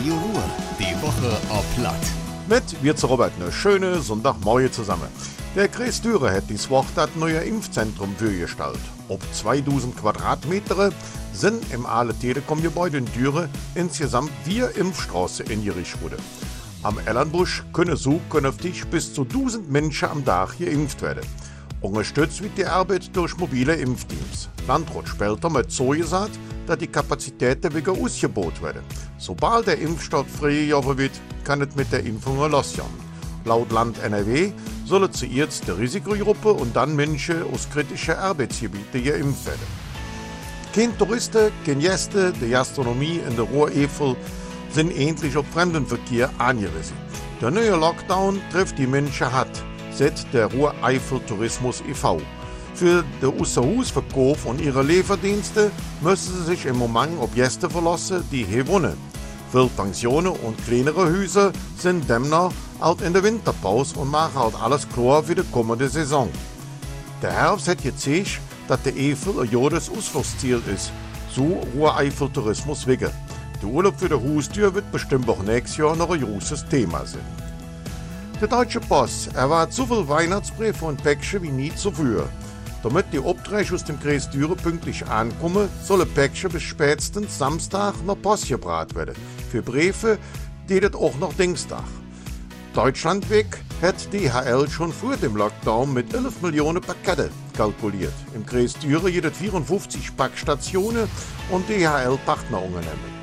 Radio Ruhr, die Woche auf Platt. Mit wir zu Robert eine schöne Sonntagmorgen zusammen. Der Kreis Düre hat dies Woche das neue Impfzentrum fürgestellt. Ob 2000 Quadratmeter sind im Aale Telekom-Gebäude in Düre insgesamt vier Impfstraßen eingerichtet worden. Am Ellenbusch können so künftig bis zu 1000 Menschen am Tag geimpft werden. Unterstützt wird die Arbeit durch mobile Impfteams. Landrat mit so gesagt, dass die Kapazitäten wieder ausgebaut werden. Sobald der Impfstoff freigegeben wird, kann es mit der Impfung losgehen. Laut Land NRW sollen zuerst die Risikogruppe und dann Menschen aus kritischen Arbeitsgebieten geimpft werden. Kein Touristen, kein Gäste, die Gastronomie in der Ruhr-Efel sind endlich auf Fremdenverkehr angewiesen. Der neue Lockdown trifft die Menschen hart seit der Ruhr-Eifel Tourismus e.V. Für den Außerhausverkauf und ihre Lieferdienste müssen sie sich im Moment auf Gäste verlassen, die hier wohnen. Viele Pensionen und kleinere Häuser sind demnach halt in der Winterpause und machen halt alles klar für die kommende Saison. Der Herbst hat gezeigt, dass der Eifel ein Jahres Ausflugsziel ist, so Ruhr-Eifel Tourismus wegen. Der Urlaub für die Haustür wird bestimmt auch nächstes Jahr noch ein großes Thema sein. Der Deutsche Post erwartet so viel Weihnachtsbriefe und Päckchen wie nie zuvor. Damit die Obträge aus dem Kreis Düre pünktlich ankommen, soll ein Päckchen bis spätestens Samstag noch Post gebracht werden. Für Briefe geht es auch noch Dienstag. Deutschlandweg hat DHL schon vor dem Lockdown mit 11 Millionen Pakete kalkuliert. Im Kreis Düre jedes 54 Packstationen und DHL-Partnerunternehmen.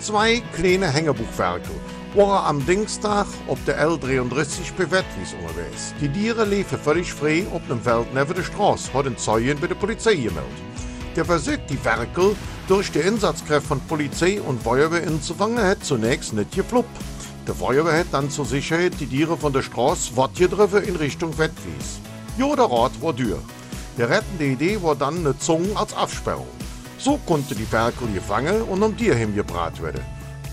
Zwei kleine Hängebuchwerke waren am Dienstag auf der L33 bei Wettwies unterwegs. Die Tiere liefen völlig frei auf dem Feld neben der Straße, hat ein Zeugen bei der Polizei gemeldet. Der Versuch, die Werkel durch die Einsatzkräfte von Polizei und Feuerwehr einzufangen, hat zunächst nicht gefloppt. Der Feuerwehr hat dann zur Sicherheit die Tiere von der Straße fortgedriffen in Richtung Wettwies. Ja, der Rat war durch. Die rettende Idee war dann eine Zunge als Absperrung. So konnte die Werkel gefangen und am Tierheim gebracht werden.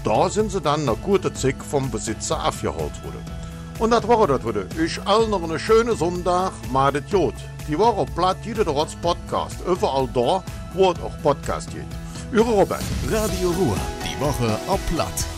Da sind sie dann nach kurzer Zeit vom Besitzer abgeholt worden. Und das war das wurde. Ich all noch einen schönen Sonntag, madet Jod. Die Woche platt jeder Rotz Podcast. Überall da, wo es auch Podcast geht. Ihre Robert. Radio Ruhr, die Woche auf Platt.